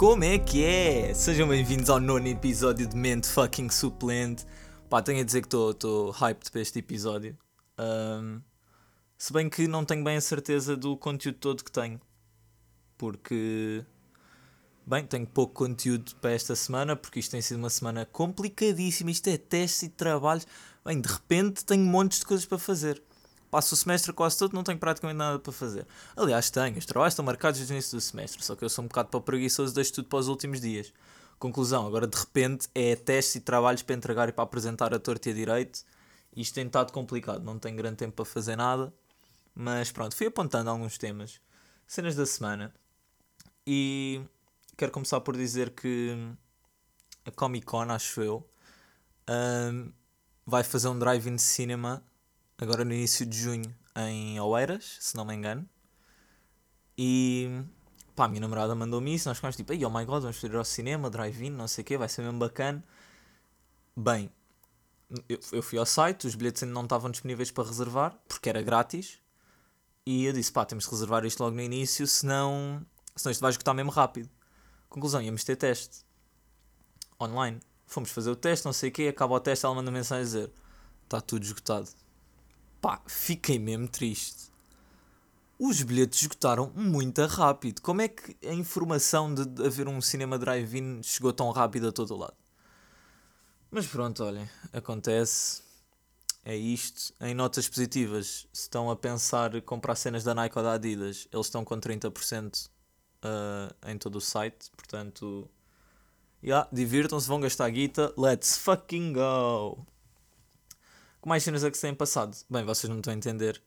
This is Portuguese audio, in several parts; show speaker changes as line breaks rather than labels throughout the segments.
Como é que é? Sejam bem-vindos ao nono episódio de Mente Fucking Suplente. Pá, tenho a dizer que estou hyped para este episódio. Um, se bem que não tenho bem a certeza do conteúdo todo que tenho. Porque. Bem, tenho pouco conteúdo para esta semana, porque isto tem sido uma semana complicadíssima. Isto é testes e trabalhos. Bem, de repente tenho montes de coisas para fazer. Passo o semestre quase todo, não tenho praticamente nada para fazer. Aliás, tenho, os trabalhos estão marcados desde o início do semestre, só que eu sou um bocado para preguiçoso, deixo tudo para os últimos dias. Conclusão, agora de repente é testes e trabalhos para entregar e para apresentar a torta e a direito. Isto tem estado complicado, não tenho grande tempo para fazer nada. Mas pronto, fui apontando alguns temas. Cenas da semana. E quero começar por dizer que a Comic Con, acho eu, um, vai fazer um drive-in cinema agora no início de junho em Oeiras, se não me engano. E pá, a minha namorada mandou-me isso, nós ficamos tipo, oh my god, vamos ir ao cinema, drive-in, não sei o quê, vai ser mesmo bacana. Bem, eu fui ao site, os bilhetes ainda não estavam disponíveis para reservar, porque era grátis. E eu disse, pá, temos de reservar isto logo no início, senão, senão isto vai esgotar mesmo rápido. Conclusão, íamos ter teste. Online. Fomos fazer o teste, não sei o quê, acaba o teste, ela manda mensagem a dizer, está tudo esgotado. Pá, fiquei mesmo triste. Os bilhetes esgotaram muito rápido. Como é que a informação de haver um cinema drive-in chegou tão rápido a todo lado? Mas pronto, olhem, acontece. É isto. Em notas positivas, se estão a pensar comprar cenas da Nike ou da Adidas, eles estão com 30% uh, em todo o site. Portanto, yeah, divirtam-se, vão gastar guita. Let's fucking go! Com mais cenas é que se têm passado? Bem, vocês não estão a entender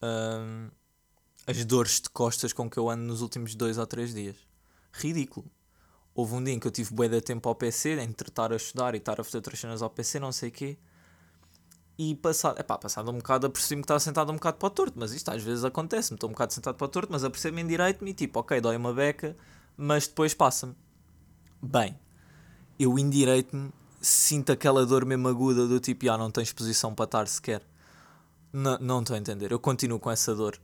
uh, as dores de costas com que eu ando nos últimos dois ou três dias. Ridículo. Houve um dia em que eu tive bué de tempo ao PC, entre estar a estudar e estar a fazer outras cenas ao PC, não sei o quê. E passado, epá, passado um bocado, apercebi-me que estava sentado um bocado para o torto, mas isto às vezes acontece-me, estou um bocado sentado para o torto, mas apercebo-me em direito-me e tipo, ok, dói uma beca, mas depois passa-me. Bem, eu endireito-me sinto aquela dor mesmo aguda do tipo, ah, não tens posição para estar sequer. N não estou a entender, eu continuo com essa dor.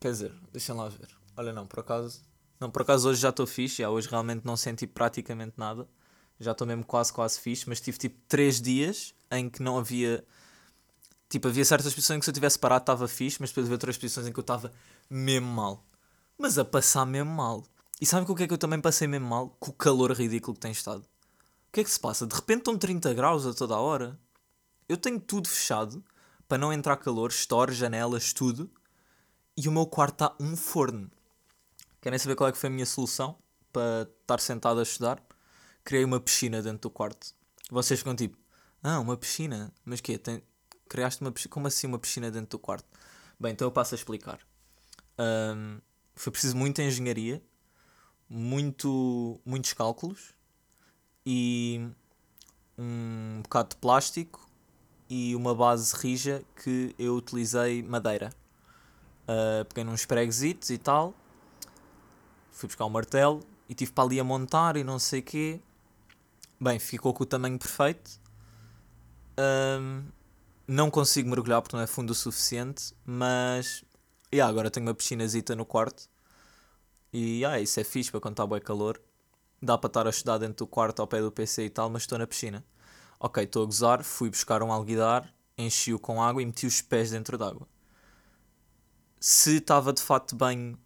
Quer dizer, deixem lá ver. Olha, não, por acaso. Não, por acaso hoje já estou fixe, já hoje realmente não senti praticamente nada. Já estou mesmo quase, quase fixe, mas tive tipo 3 dias em que não havia. Tipo, havia certas posições em que se eu tivesse parado estava fixe, mas depois havia outras posições em que eu estava mesmo mal. Mas a passar mesmo mal. E sabem com o que é que eu também passei mesmo mal? Com o calor ridículo que tem estado que é que se passa? De repente estão 30 graus a toda a hora. Eu tenho tudo fechado para não entrar calor, store, janelas, tudo. E o meu quarto está um forno. Querem saber qual é que foi a minha solução para estar sentado a estudar? Criei uma piscina dentro do quarto. Vocês ficam tipo, ah, uma piscina? Mas quê? Tem... Criaste uma piscina? Como assim uma piscina dentro do quarto? Bem, então eu passo a explicar. Um, foi preciso muita engenharia, muito, muitos cálculos e um bocado de plástico e uma base rija que eu utilizei madeira. Uh, peguei nos preguesitos e tal, fui buscar um martelo e tive para ali a montar e não sei o quê. Bem, ficou com o tamanho perfeito. Um, não consigo mergulhar porque não é fundo o suficiente, mas yeah, agora tenho uma piscinazita no quarto. E yeah, isso é fixe para quando está bem calor dá para estar a estudar dentro do quarto ao pé do PC e tal, mas estou na piscina. Ok, estou a gozar, fui buscar um alguidar, enchi-o com água e meti os pés dentro d'água. Se estava de de banho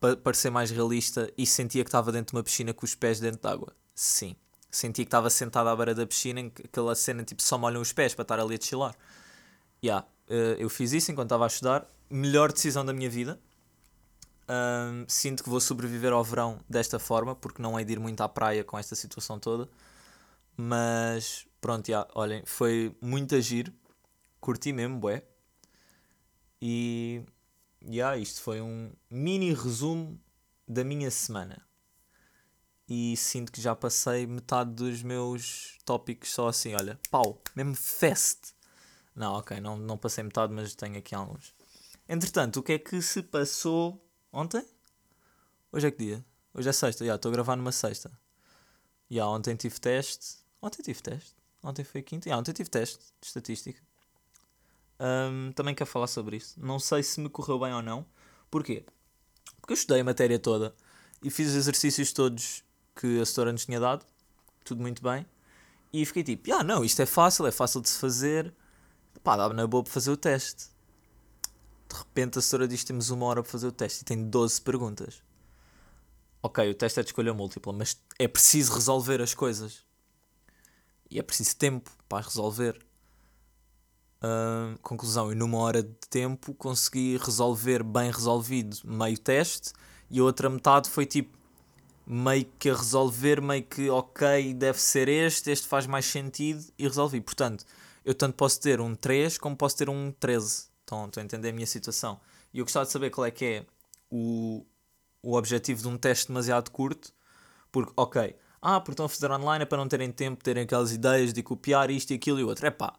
para parecer mais realista e sentia que estava dentro de uma piscina com os pés dentro d'água, sim. Sentia que estava sentado à beira da piscina, em que aquela cena tipo só molham os pés para estar ali a chilar. Yeah, eh, eu fiz isso enquanto estava a estudar. Melhor decisão da minha vida. Um, sinto que vou sobreviver ao verão desta forma, porque não hei de ir muito à praia com esta situação toda. Mas pronto, já, olhem, foi muito agir, curti mesmo, bué. E já, isto foi um mini resumo da minha semana. E sinto que já passei metade dos meus tópicos só assim, olha, pau, mesmo fest. Não, ok, não, não passei metade, mas tenho aqui alguns. Entretanto, o que é que se passou Ontem? Hoje é que dia? Hoje é sexta, já estou a gravar numa sexta. Já ontem tive teste. Ontem tive teste. Ontem foi quinta. Já, ontem tive teste de estatística. Um, também quero falar sobre isso. Não sei se me correu bem ou não. Porquê? Porque eu estudei a matéria toda e fiz os exercícios todos que a setora nos tinha dado, tudo muito bem. E fiquei tipo, ah, não, isto é fácil, é fácil de se fazer. Pá, dá na boa para fazer o teste. De repente a setora diz temos uma hora para fazer o teste e tem 12 perguntas. Ok, o teste é de escolha múltipla, mas é preciso resolver as coisas. E é preciso tempo para resolver. Uh, conclusão, e numa hora de tempo consegui resolver bem resolvido meio teste e a outra metade foi tipo meio que a resolver, meio que ok, deve ser este, este faz mais sentido e resolvi. Portanto, eu tanto posso ter um 3 como posso ter um 13. Estão, a entender a minha situação. E eu gostava de saber qual é que é o, o objetivo de um teste demasiado curto, porque, ok, ah, porque estão a fazer online é para não terem tempo, terem aquelas ideias de copiar isto e aquilo e outro. É pá,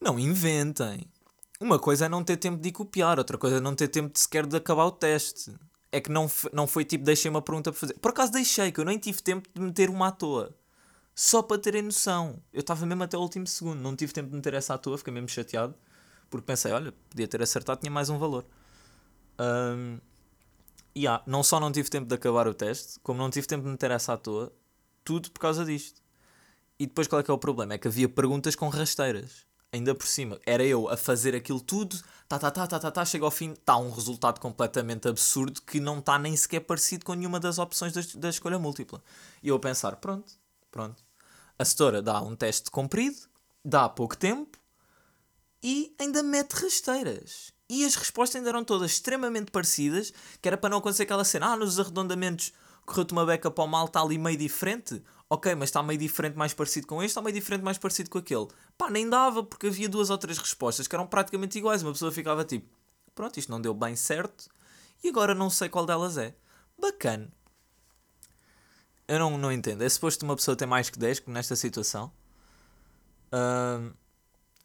não inventem. Uma coisa é não ter tempo de copiar, outra coisa é não ter tempo de sequer de acabar o teste. É que não, não foi tipo, deixei uma pergunta para fazer. Por acaso deixei, que eu nem tive tempo de meter uma à toa. Só para terem noção. Eu estava mesmo até o último segundo, não tive tempo de meter essa à toa, fiquei mesmo chateado. Porque pensei, olha, podia ter acertado, tinha mais um valor. Um, e yeah, não só não tive tempo de acabar o teste, como não tive tempo de meter essa à toa, tudo por causa disto. E depois qual é que é o problema? É que havia perguntas com rasteiras ainda por cima, era eu a fazer aquilo tudo, tá, tá, tá, tá, tá, tá, chega ao fim, está um resultado completamente absurdo que não está nem sequer parecido com nenhuma das opções da, da escolha múltipla. E eu a pensar, pronto, pronto. A setora dá um teste comprido, dá pouco tempo e ainda mete rasteiras. E as respostas ainda eram todas extremamente parecidas, que era para não acontecer aquela cena, ah, nos arredondamentos correu-te uma beca para o mal, está ali meio diferente ok, mas está meio diferente, mais parecido com este, está meio diferente, mais parecido com aquele. Pá, nem dava, porque havia duas ou três respostas que eram praticamente iguais. Uma pessoa ficava tipo, pronto, isto não deu bem certo, e agora não sei qual delas é. Bacana. Eu não, não entendo. É suposto uma pessoa ter mais que 10 nesta situação. Uh,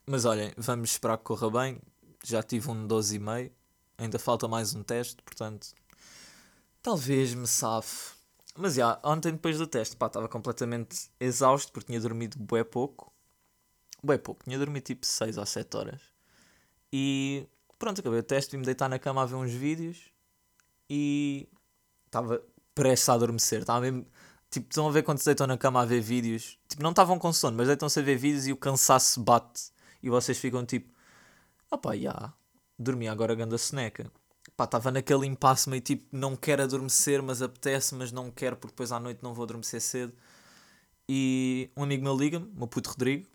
mas olhem, vamos esperar que corra bem. Já tive um 12,5. Ainda falta mais um teste, portanto. Talvez me safe. Mas já, ontem depois do teste, pá, estava completamente exausto porque tinha dormido bué pouco. Bué pouco, tinha dormido tipo 6 ou 7 horas. E pronto, acabei o teste, vim-me deitar na cama a ver uns vídeos e estava prestes a adormecer. Estava mesmo. Tipo, estão a ver quando se deitam na cama a ver vídeos. Tipo, não estavam com sono, mas deitam-se a ver vídeos e o cansaço bate. E vocês ficam tipo, opá, já, dormi agora ganda soneca pá, estava naquele impasse meio tipo, não quero adormecer, mas apetece, mas não quero porque depois à noite não vou adormecer cedo. E um amigo meu liga-me, meu puto Rodrigo,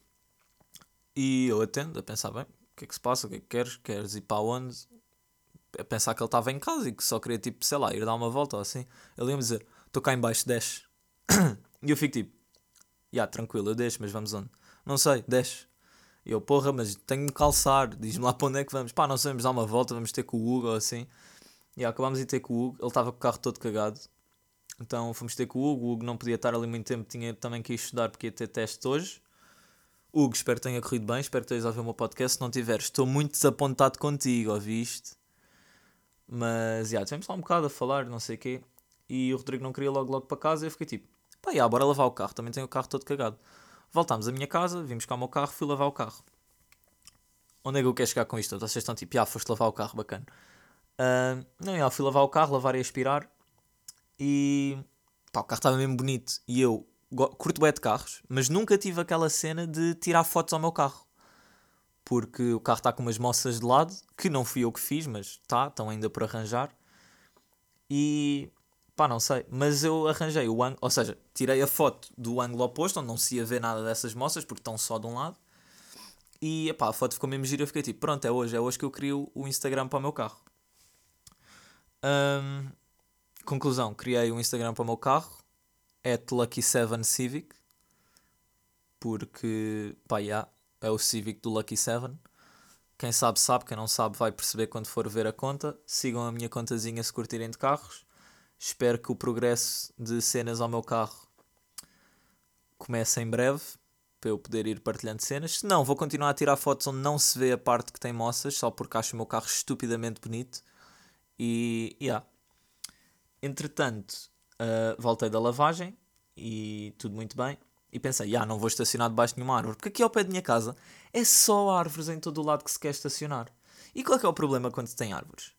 e eu atendo, a pensar, bem, o que é que se passa, o que é que queres, queres ir para onde? A pensar que ele estava em casa e que só queria, tipo, sei lá, ir dar uma volta ou assim. Ele ia-me dizer, estou cá em baixo, desce. e eu fico tipo, já, yeah, tranquilo, eu deixo, mas vamos onde? Não sei, desce. Eu, porra, mas tenho de calçar, diz-me lá para onde é que vamos. Pá, não sabemos dar uma volta, vamos ter com o Hugo ou assim. E acabámos de ter com o Hugo, ele estava com o carro todo cagado. Então fomos ter com o Hugo, o Hugo não podia estar ali muito tempo, tinha também que ir estudar porque ia ter teste hoje. Hugo, espero que tenha corrido bem, espero que tenhas ouvido o meu podcast. Se não tiveres, estou muito desapontado contigo, ouviste? Mas, já, tivemos lá um bocado a falar, não sei o quê. E o Rodrigo não queria logo logo para casa e eu fiquei tipo, pá, já, bora lavar o carro, também tenho o carro todo cagado. Voltámos à minha casa, vimos cá o meu carro, fui lavar o carro. Onde é que eu quero chegar com isto? Vocês estão tipo, ah, foste lavar o carro, bacana. Uh, não, eu fui lavar o carro, lavar e aspirar. E pá, o carro estava mesmo bonito. E eu curto bem de carros, mas nunca tive aquela cena de tirar fotos ao meu carro. Porque o carro está com umas moças de lado, que não fui eu que fiz, mas está, estão ainda por arranjar. E Pá, não sei. Mas eu arranjei o ângulo, ou seja, tirei a foto do ângulo oposto, onde não se ia ver nada dessas moças, porque estão só de um lado. E pá, a foto ficou mesmo gira. Eu fiquei tipo, pronto, é hoje, é hoje que eu crio o Instagram para o meu carro. Conclusão, criei um Instagram para o meu carro, at Lucky7Civic, porque, pá, yeah, é o Civic do Lucky 7. Quem sabe, sabe, quem não sabe, vai perceber quando for ver a conta. Sigam a minha contazinha se curtirem de carros. Espero que o progresso de cenas ao meu carro comece em breve para eu poder ir partilhando cenas. Se não, vou continuar a tirar fotos onde não se vê a parte que tem moças, só porque acho o meu carro estupidamente bonito. E, yeah. Entretanto, uh, voltei da lavagem e tudo muito bem. E pensei, yeah, não vou estacionar debaixo de nenhuma árvore, porque aqui ao pé da minha casa é só árvores em todo o lado que se quer estacionar. E qual é, que é o problema quando se tem árvores?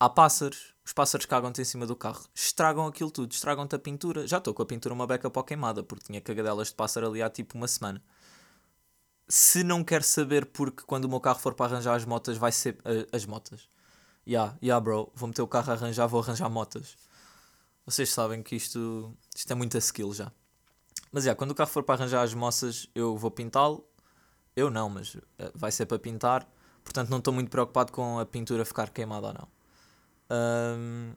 Há pássaros, os pássaros cagam-te em cima do carro, estragam aquilo tudo, estragam-te a pintura. Já estou com a pintura uma beca para queimada, porque tinha cagadelas de pássaro ali há tipo uma semana. Se não quer saber porque quando o meu carro for para arranjar as motas vai ser... Uh, as motas. Yeah, yeah bro, vou meter o carro a arranjar, vou arranjar motas. Vocês sabem que isto, isto é muita skill já. Mas yeah, quando o carro for para arranjar as moças, eu vou pintá-lo. Eu não, mas uh, vai ser para pintar. Portanto, não estou muito preocupado com a pintura ficar queimada ou não. Um,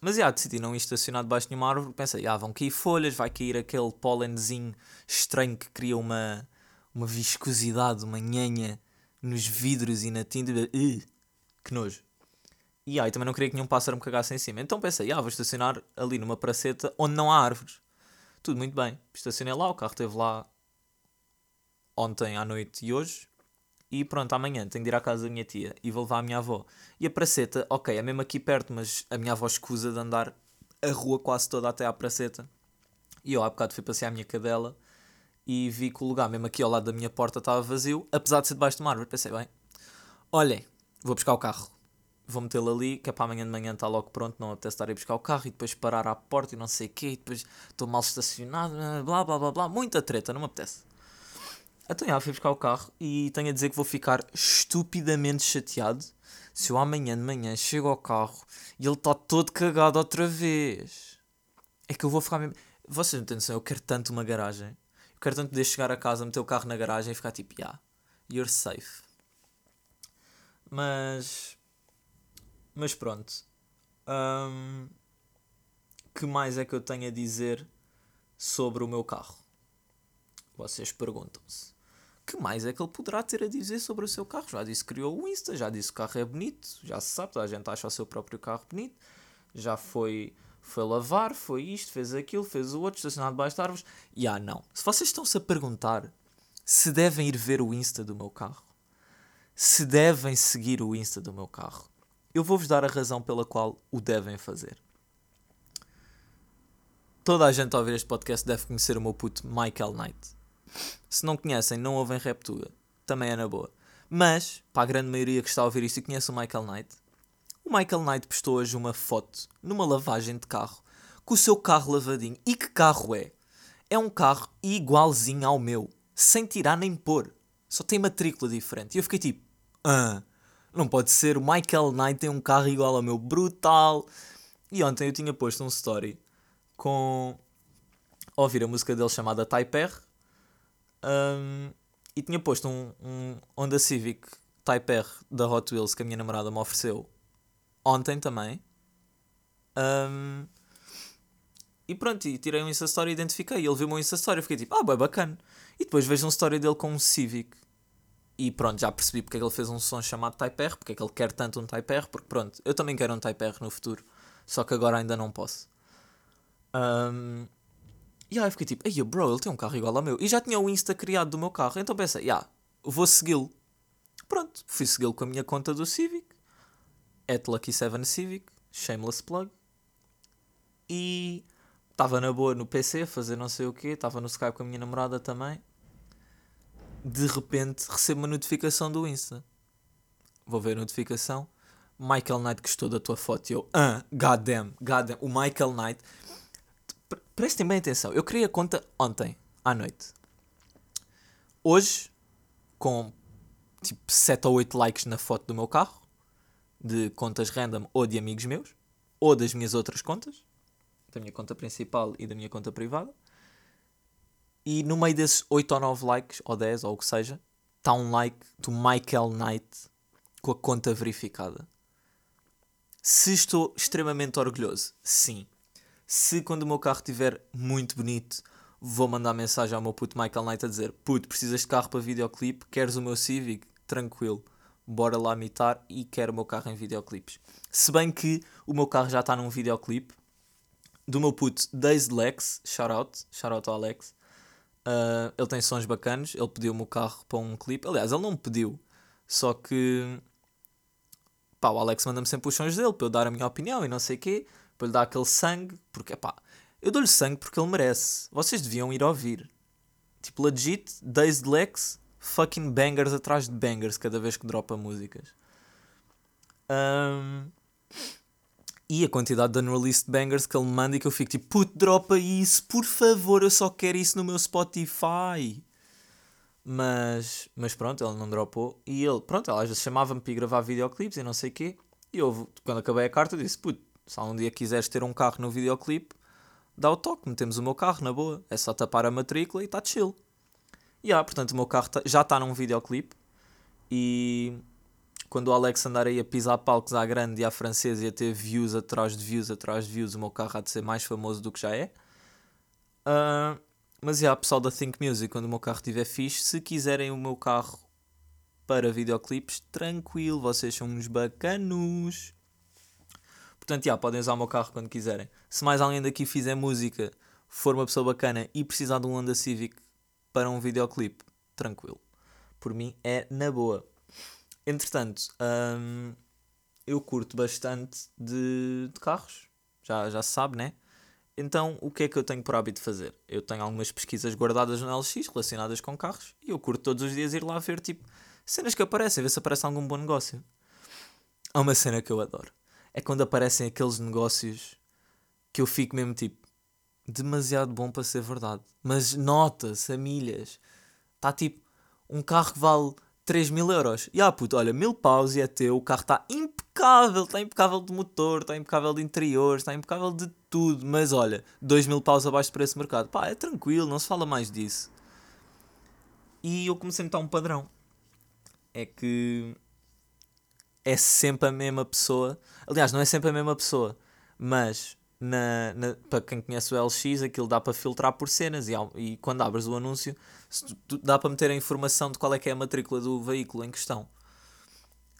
mas já, decidi não estacionar debaixo de nenhuma árvore. Pensei, ah, vão cair folhas, vai cair aquele pólenzinho estranho que cria uma, uma viscosidade, uma nhanha nos vidros e na tinta. Uh, que nojo. E aí também não queria que nenhum pássaro me cagasse em cima. Então pensei, ah, vou estacionar ali numa praceta onde não há árvores. Tudo muito bem. Estacionei lá, o carro esteve lá ontem à noite e hoje. E pronto, amanhã tenho de ir à casa da minha tia e vou levar a minha avó. E a praceta, ok, é mesmo aqui perto, mas a minha avó escusa de andar a rua quase toda até à praceta. E eu há bocado fui passear a minha cadela e vi que o lugar, mesmo aqui ao lado da minha porta, estava vazio, apesar de ser debaixo de uma árvore. Pensei, bem, olhem, vou buscar o carro. Vou metê-lo ali, que é para amanhã de manhã está logo pronto, não apetece estar a buscar o carro e depois parar à porta e não sei o quê, e depois estou mal estacionado, blá blá blá blá, muita treta, não me apetece. Então, já, fui buscar o carro e tenho a dizer que vou ficar estupidamente chateado se eu amanhã de manhã chego ao carro e ele está todo cagado outra vez. É que eu vou ficar mesmo. Vocês não têm noção, eu quero tanto uma garagem. Eu quero tanto poder chegar a casa, meter o carro na garagem e ficar tipo, yeah, you're safe. Mas. Mas pronto. Um, que mais é que eu tenho a dizer sobre o meu carro? Vocês perguntam-se que mais é que ele poderá ter a dizer sobre o seu carro? Já disse que criou o Insta, já disse que o carro é bonito, já se sabe, a gente acha o seu próprio carro bonito, já foi, foi lavar, foi isto, fez aquilo, fez o outro, estacionado debaixo de árvores. E ah, não. Se vocês estão-se a perguntar se devem ir ver o Insta do meu carro, se devem seguir o Insta do meu carro, eu vou-vos dar a razão pela qual o devem fazer. Toda a gente a ouvir este podcast deve conhecer o meu puto Michael Knight se não conhecem, não ouvem Reptuga. Também é na boa. Mas, para a grande maioria que está a ouvir isto e conhece o Michael Knight, o Michael Knight postou hoje uma foto numa lavagem de carro com o seu carro lavadinho. E que carro é? É um carro igualzinho ao meu, sem tirar nem pôr. Só tem matrícula diferente. E eu fiquei tipo, ah, não pode ser. O Michael Knight tem um carro igual ao meu, brutal. E ontem eu tinha posto um story com. Ouvir a música dele chamada Type R um, e tinha posto um, um Honda Civic Type R da Hot Wheels que a minha namorada me ofereceu ontem também. Um, e pronto, e tirei um Insta Story e identifiquei. Ele viu o meu Insta Story e fiquei tipo, ah, bem bacana. E depois vejo um story dele com um Civic. E pronto, já percebi porque é que ele fez um som chamado Type R, porque é que ele quer tanto um Type R, porque pronto, eu também quero um Type R no futuro. Só que agora ainda não posso. Um, e aí eu fiquei tipo, ei bro, ele tem um carro igual ao meu. E já tinha o Insta criado do meu carro. Então pensei, yeah, vou segui-lo. Pronto, fui segui-lo com a minha conta do Civic. At Lucky7 Civic, shameless plug. E estava na boa no PC a fazer não sei o quê. Estava no Skype com a minha namorada também. De repente recebo uma notificação do Insta. Vou ver a notificação. Michael Knight gostou da tua foto. E eu, ah, goddamn, goddamn. O Michael Knight prestem bem atenção. Eu criei a conta ontem, à noite. Hoje, com tipo 7 ou 8 likes na foto do meu carro, de contas random ou de amigos meus, ou das minhas outras contas, da minha conta principal e da minha conta privada. E no meio desses 8 ou 9 likes, ou 10, ou o que seja, está um like do Michael Knight com a conta verificada. Se estou extremamente orgulhoso, sim. Se quando o meu carro estiver muito bonito, vou mandar mensagem ao meu puto Michael Knight a dizer: Puto, precisas de carro para videoclipe? Queres o meu Civic? Tranquilo, bora lá mitar e quero o meu carro em videoclipes. Se bem que o meu carro já está num videoclipe do meu puto Dazed Lex, shout out, shout out ao Alex. Uh, ele tem sons bacanos, ele pediu-me o carro para um clipe. Aliás, ele não me pediu, só que pá, o Alex manda-me sempre os sons dele para eu dar a minha opinião e não sei o quê para lhe dar aquele sangue, porque pá, eu dou-lhe sangue porque ele merece. Vocês deviam ir ouvir. Tipo, legit, Dazed Lex, fucking bangers atrás de bangers cada vez que dropa músicas. Um, E a quantidade de unreleased bangers que ele manda e que eu fico tipo, puto, dropa isso, por favor, eu só quero isso no meu Spotify. Mas, mas pronto, ele não dropou. E ele, pronto, ela às vezes chamava-me para ir gravar videoclipes e não sei o quê. E eu, quando acabei a carta, disse: Puto, se um dia quiseres ter um carro no videoclipe, dá o toque, metemos o meu carro na boa. É só tapar a matrícula e está chill. E ah, portanto, o meu carro tá, já está num videoclipe. E quando o Alex andar aí a pisar palcos à grande e à francesa e a ter views atrás de views atrás de views, o meu carro há de ser mais famoso do que já é. Uh, mas é, yeah, pessoal da Think Music, quando o meu carro estiver fixe, se quiserem o meu carro para videoclipes, tranquilo, vocês são uns bacanos. Portanto, yeah, podem usar o meu carro quando quiserem. Se mais alguém daqui fizer música, for uma pessoa bacana e precisar de um Honda Civic para um videoclipe, tranquilo. Por mim é na boa. Entretanto, hum, eu curto bastante de, de, carros, já, já se sabe, né? Então, o que é que eu tenho por hábito fazer? Eu tenho algumas pesquisas guardadas no LX relacionadas com carros e eu curto todos os dias ir lá ver, tipo, cenas que aparecem, ver se aparece algum bom negócio. Há uma cena que eu adoro. É quando aparecem aqueles negócios que eu fico mesmo tipo, demasiado bom para ser verdade. Mas nota-se a milhas. Está tipo, um carro que vale 3 mil euros. E ah, puto, olha, mil paus e é teu, o carro está impecável, está impecável de motor, está impecável de interior, está impecável de tudo. Mas olha, 2 mil paus abaixo do preço de mercado. Pá, é tranquilo, não se fala mais disso. E eu comecei a notar um padrão. É que é sempre a mesma pessoa. Aliás, não é sempre a mesma pessoa, mas na, na, para quem conhece o LX, aquilo dá para filtrar por cenas e, e quando abres o anúncio dá para meter a informação de qual é que é a matrícula do veículo em questão.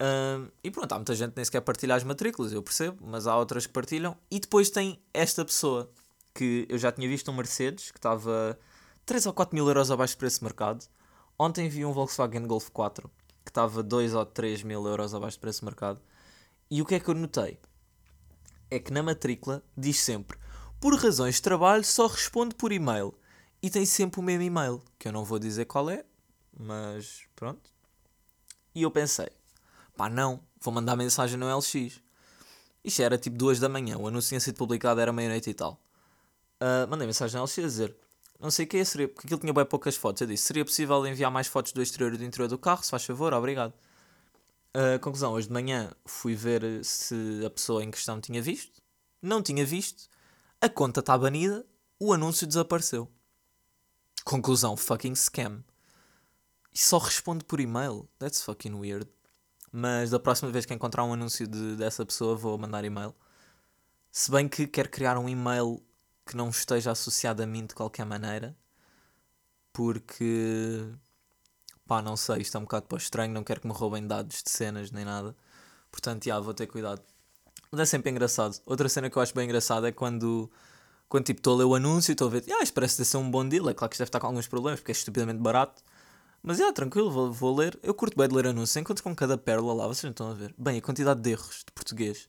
Um, e pronto, há muita gente que nem sequer partilha as matrículas, eu percebo, mas há outras que partilham. E depois tem esta pessoa que eu já tinha visto um Mercedes que estava 3 ou 4 mil euros abaixo do preço de mercado. Ontem vi um Volkswagen Golf 4 que estava 2 ou 3 mil euros abaixo do preço de mercado. E o que é que eu notei? É que na matrícula diz sempre por razões de trabalho só responde por e-mail. E tem sempre o mesmo e-mail, que eu não vou dizer qual é, mas pronto. E eu pensei, pá não, vou mandar mensagem no LX. Isto era tipo 2 da manhã, o anúncio tinha sido publicado, era meia-noite e tal. Uh, mandei mensagem no LX a dizer, não sei o que seria, porque aquilo tinha bem poucas fotos. Eu disse, seria possível enviar mais fotos do exterior e do interior do carro, se faz favor, obrigado. Uh, conclusão, hoje de manhã fui ver se a pessoa em questão tinha visto. Não tinha visto. A conta está banida. O anúncio desapareceu. Conclusão, fucking scam. E só responde por e-mail. That's fucking weird. Mas da próxima vez que encontrar um anúncio de, dessa pessoa, vou mandar e-mail. Se bem que quero criar um e-mail que não esteja associado a mim de qualquer maneira. Porque pá, não sei, isto é um bocado para estranho, não quero que me roubem dados de cenas nem nada. Portanto, já, vou ter cuidado. Mas é sempre engraçado. Outra cena que eu acho bem engraçada é quando, quando tipo, estou a ler o anúncio e estou a ver, ah, isto parece ser um bom deal. É claro que isto deve estar com alguns problemas porque é estupidamente barato. Mas é, tranquilo, vou, vou ler. Eu curto bem de ler anúncios, enquanto com cada pérola lá, vocês não estão a ver. Bem, a quantidade de erros de português,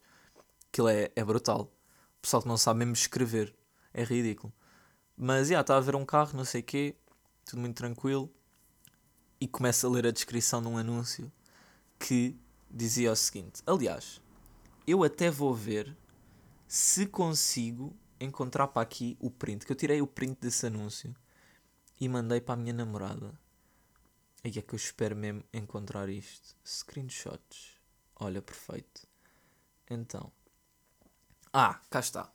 aquilo é, é brutal. O pessoal que não sabe mesmo escrever, é ridículo. Mas, já, estava a ver um carro, não sei o quê, tudo muito tranquilo e começo a ler a descrição de um anúncio que dizia o seguinte: Aliás, eu até vou ver se consigo encontrar para aqui o print, que eu tirei o print desse anúncio e mandei para a minha namorada. Aí é que eu espero mesmo encontrar isto. Screenshots. Olha, perfeito. Então. Ah, cá está.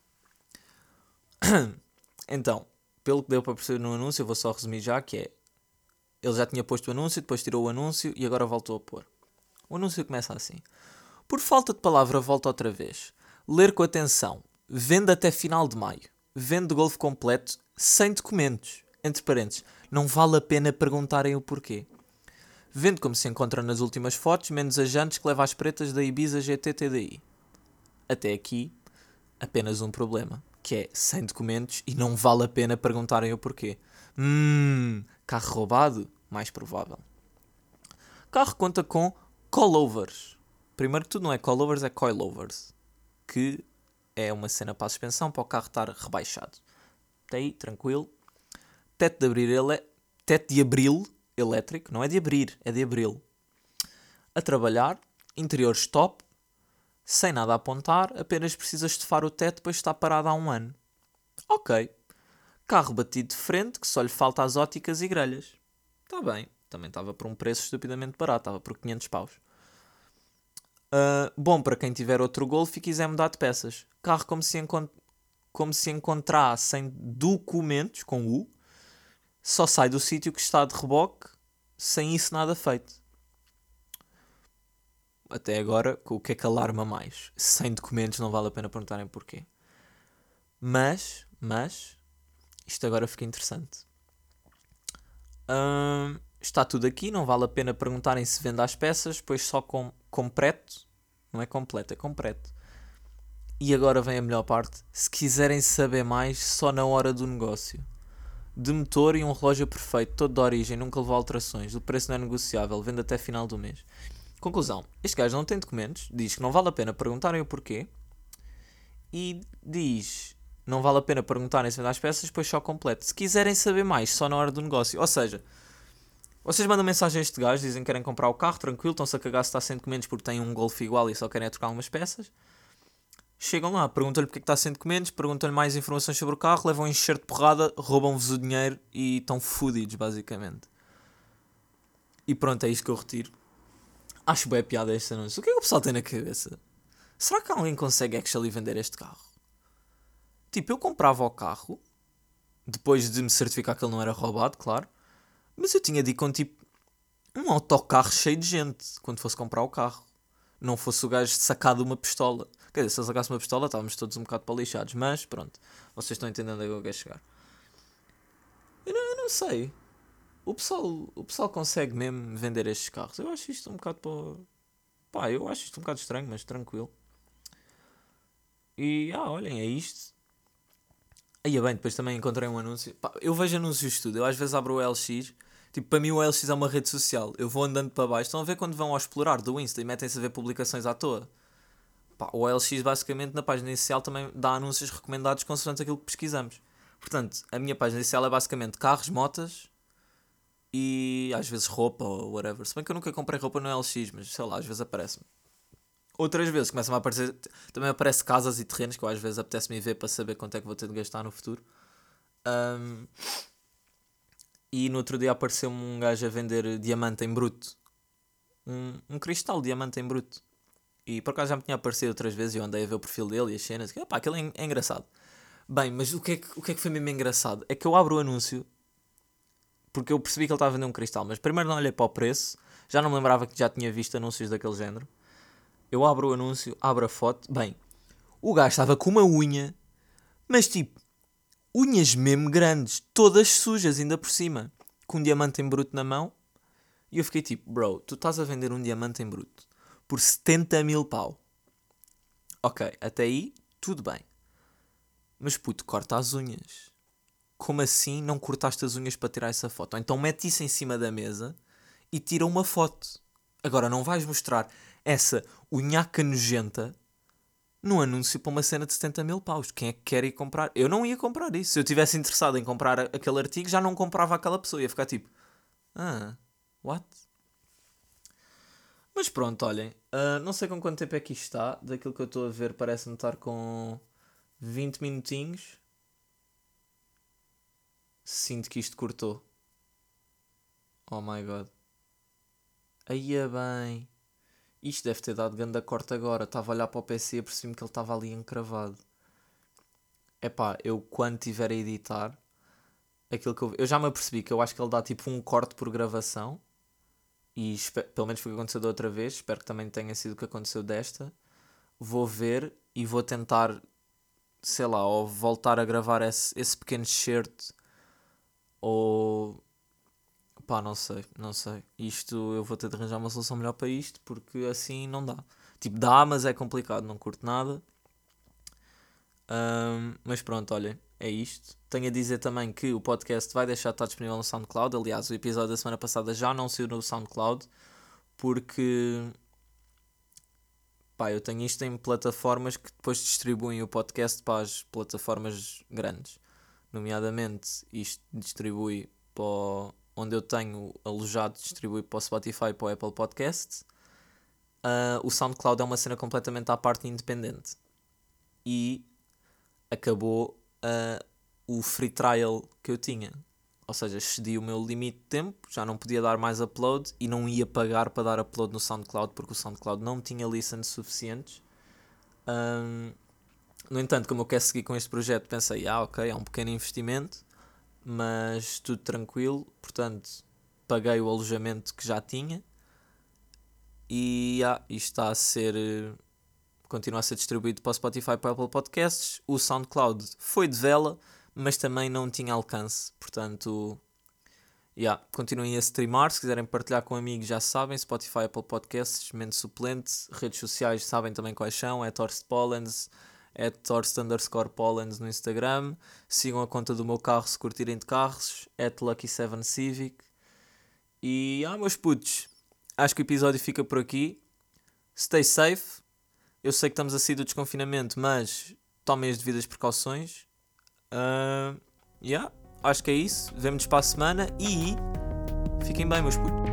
então, pelo que deu para perceber no anúncio, eu vou só resumir já que é ele já tinha posto o anúncio, depois tirou o anúncio e agora voltou a pôr. O anúncio começa assim: Por falta de palavra, volta outra vez. Ler com atenção. Vende até final de maio. Vende golf completo, sem documentos. Entre parênteses, não vale a pena perguntarem o porquê. Vende como se encontra nas últimas fotos, menos as jantes que leva às pretas da Ibiza GT TDI. Até aqui, apenas um problema, que é sem documentos e não vale a pena perguntarem o porquê. Hum, carro roubado? Mais provável. Carro conta com coilovers. Primeiro que tudo não é coilovers, é coilovers. Que é uma cena para a suspensão para o carro estar rebaixado. Até aí, tranquilo. Teto de abrir ele teto de abril elétrico, não é de abrir, é de abril. A trabalhar, interior stop, sem nada a apontar, apenas precisa estufar o teto depois está parado há um ano. Ok. Carro batido de frente que só lhe falta as óticas e grelhas. Está bem. Também estava por um preço estupidamente barato, estava por 500 paus. Uh, bom para quem tiver outro Golf e quiser mudar de peças. Carro como se, como se encontrar sem documentos, com U, só sai do sítio que está de reboque, sem isso nada feito. Até agora, o que é que alarma mais? Sem documentos não vale a pena perguntarem porquê. Mas, mas, isto agora fica interessante. Está tudo aqui, não vale a pena perguntarem se vende as peças, pois só com completo, não é completo, é completo. E agora vem a melhor parte. Se quiserem saber mais, só na hora do negócio. De motor e um relógio perfeito, todo de origem, nunca levou alterações. O preço não é negociável, vende até final do mês. Conclusão: este gajo não tem documentos, diz que não vale a pena perguntarem o porquê e diz não vale a pena perguntarem se vende as peças, pois só completo. Se quiserem saber mais, só na hora do negócio. Ou seja, vocês mandam mensagem a este gajo, dizem que querem comprar o carro, tranquilo, estão-se a cagar se está sem documentos porque têm um Golf igual e só querem trocar algumas peças. Chegam lá, perguntam-lhe porque é que está sem documentos, perguntam-lhe mais informações sobre o carro, levam um enxerto de porrada, roubam-vos o dinheiro e estão fodidos, basicamente. E pronto, é isto que eu retiro. Acho bem piada este anúncio. O que é que o pessoal tem na cabeça? Será que alguém consegue actually vender este carro? Tipo, eu comprava o carro, depois de me certificar que ele não era roubado, claro. Mas eu tinha de ir com tipo um autocarro cheio de gente quando fosse comprar o carro. Não fosse o gajo sacado uma pistola. Quer dizer, se ele sacasse uma pistola, estávamos todos um bocado palixados. Mas pronto, vocês estão entendendo a que eu quero chegar. Eu não, eu não sei. O pessoal, o pessoal consegue mesmo vender estes carros. Eu acho isto um bocado para. Pá, eu acho isto um bocado estranho, mas tranquilo. E ah, olhem, é isto. Aí bem, depois também encontrei um anúncio. Pá, eu vejo anúncios de tudo. Eu às vezes abro o LX Tipo, para mim o LX é uma rede social. Eu vou andando para baixo. Estão a ver quando vão ao explorar do Insta e metem-se a ver publicações à toa? Pá, o LX basicamente na página inicial também dá anúncios recomendados consoante aquilo que pesquisamos. Portanto, a minha página inicial é basicamente carros, motas e às vezes roupa ou whatever. Se bem que eu nunca comprei roupa no LX, mas sei lá, às vezes aparece-me. Outras vezes começam a aparecer, também aparece casas e terrenos que eu às vezes apetece-me ver para saber quanto é que vou ter de gastar no futuro. Um, e no outro dia apareceu-me um gajo a vender diamante em bruto. Um, um cristal diamante em bruto. E por acaso já me tinha aparecido outras vezes eu andei a ver o perfil dele e as cenas. E, pá, aquele é, é engraçado. Bem, mas o que, é que, o que é que foi mesmo engraçado? É que eu abro o anúncio porque eu percebi que ele estava a vender um cristal, mas primeiro não olhei para o preço, já não me lembrava que já tinha visto anúncios daquele género. Eu abro o anúncio, abro a foto, bem, o gajo estava com uma unha, mas tipo, unhas mesmo grandes, todas sujas ainda por cima, com um diamante em bruto na mão. E eu fiquei tipo, bro, tu estás a vender um diamante em bruto por 70 mil pau. Ok, até aí, tudo bem. Mas puto, corta as unhas. Como assim não cortaste as unhas para tirar essa foto? Ou então mete isso em cima da mesa e tira uma foto. Agora não vais mostrar essa unhaca nojenta num anúncio para uma cena de 70 mil paus. Quem é que quer ir comprar? Eu não ia comprar isso. Se eu tivesse interessado em comprar aquele artigo, já não comprava aquela pessoa. Ia ficar tipo, ah, what? Mas pronto, olhem. Uh, não sei com quanto tempo é que isto está. Daquilo que eu estou a ver, parece-me estar com 20 minutinhos. Sinto que isto cortou. Oh my god. Aí é bem. Isto deve ter dado grande corte agora. Estava a olhar para o PC e percebi-me que ele estava ali encravado. Epá, eu quando estiver a editar, aquilo que eu, eu já me apercebi que eu acho que ele dá tipo um corte por gravação. E pelo menos foi o que aconteceu da outra vez. Espero que também tenha sido o que aconteceu desta. Vou ver e vou tentar, sei lá, ou voltar a gravar esse, esse pequeno shirt ou Pá, não sei, não sei. Isto eu vou ter de arranjar uma solução melhor para isto porque assim não dá. Tipo, dá, mas é complicado, não curto nada. Um, mas pronto, olhem, é isto. Tenho a dizer também que o podcast vai deixar de estar disponível no SoundCloud. Aliás, o episódio da semana passada já não saiu no SoundCloud porque pá, eu tenho isto em plataformas que depois distribuem o podcast para as plataformas grandes. Nomeadamente, isto distribui para onde eu tenho alojado, distribuído para o Spotify e para o Apple Podcasts. uh, o SoundCloud é uma cena completamente à parte independente. E acabou uh, o free trial que eu tinha. Ou seja, excedi o meu limite de tempo, já não podia dar mais upload e não ia pagar para dar upload no SoundCloud porque o SoundCloud não tinha licenças suficientes. Um, no entanto, como eu quero seguir com este projeto, pensei, ah, ok, é um pequeno investimento, mas tudo tranquilo, portanto, paguei o alojamento que já tinha e ah, isto está a ser. continua a ser distribuído para o Spotify para Apple Podcasts. O SoundCloud foi de vela mas também não tinha alcance. Portanto, yeah, continuem a streamar. Se quiserem partilhar com amigos, já sabem. Spotify, Apple Podcasts, Mente Suplente. Redes sociais sabem também quais são. É Torst Pollens, é Torst underscore Pollens no Instagram. Sigam a conta do meu carro se curtirem de carros. É Lucky7 Civic. E ah, meus putos, acho que o episódio fica por aqui. Stay safe. Eu sei que estamos a sair do desconfinamento, mas tomem as devidas precauções. Uh, yeah, acho que é isso. Vemo-nos para a semana e fiquem bem, meus putos.